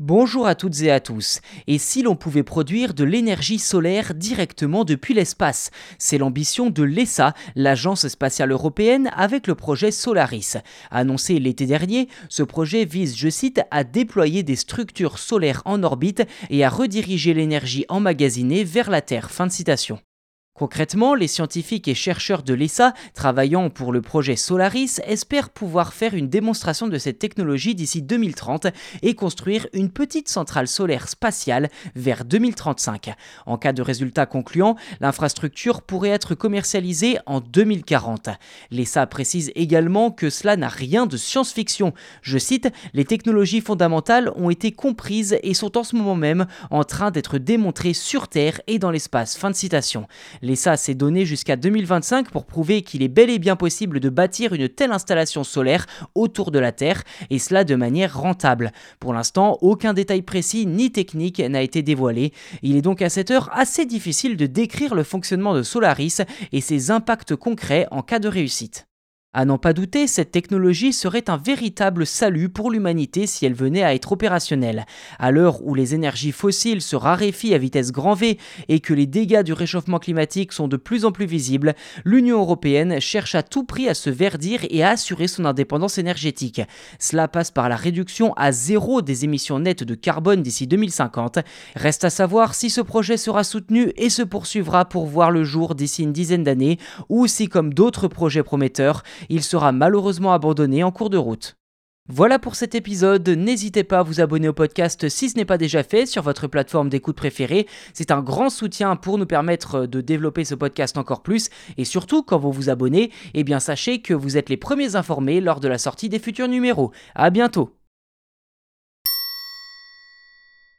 Bonjour à toutes et à tous. Et si l'on pouvait produire de l'énergie solaire directement depuis l'espace? C'est l'ambition de l'ESA, l'Agence spatiale européenne, avec le projet Solaris. Annoncé l'été dernier, ce projet vise, je cite, à déployer des structures solaires en orbite et à rediriger l'énergie emmagasinée vers la Terre. Fin de citation. Concrètement, les scientifiques et chercheurs de l'ESA travaillant pour le projet Solaris espèrent pouvoir faire une démonstration de cette technologie d'ici 2030 et construire une petite centrale solaire spatiale vers 2035. En cas de résultat concluant, l'infrastructure pourrait être commercialisée en 2040. L'ESA précise également que cela n'a rien de science-fiction. Je cite, les technologies fondamentales ont été comprises et sont en ce moment même en train d'être démontrées sur Terre et dans l'espace. L'ESA s'est donné jusqu'à 2025 pour prouver qu'il est bel et bien possible de bâtir une telle installation solaire autour de la Terre, et cela de manière rentable. Pour l'instant, aucun détail précis ni technique n'a été dévoilé. Il est donc à cette heure assez difficile de décrire le fonctionnement de Solaris et ses impacts concrets en cas de réussite. À n'en pas douter, cette technologie serait un véritable salut pour l'humanité si elle venait à être opérationnelle. À l'heure où les énergies fossiles se raréfient à vitesse grand V et que les dégâts du réchauffement climatique sont de plus en plus visibles, l'Union européenne cherche à tout prix à se verdir et à assurer son indépendance énergétique. Cela passe par la réduction à zéro des émissions nettes de carbone d'ici 2050. Reste à savoir si ce projet sera soutenu et se poursuivra pour voir le jour d'ici une dizaine d'années ou si, comme d'autres projets prometteurs, il sera malheureusement abandonné en cours de route. Voilà pour cet épisode, n'hésitez pas à vous abonner au podcast si ce n'est pas déjà fait sur votre plateforme d'écoute préférée, c'est un grand soutien pour nous permettre de développer ce podcast encore plus, et surtout quand vous vous abonnez, eh bien sachez que vous êtes les premiers informés lors de la sortie des futurs numéros. A bientôt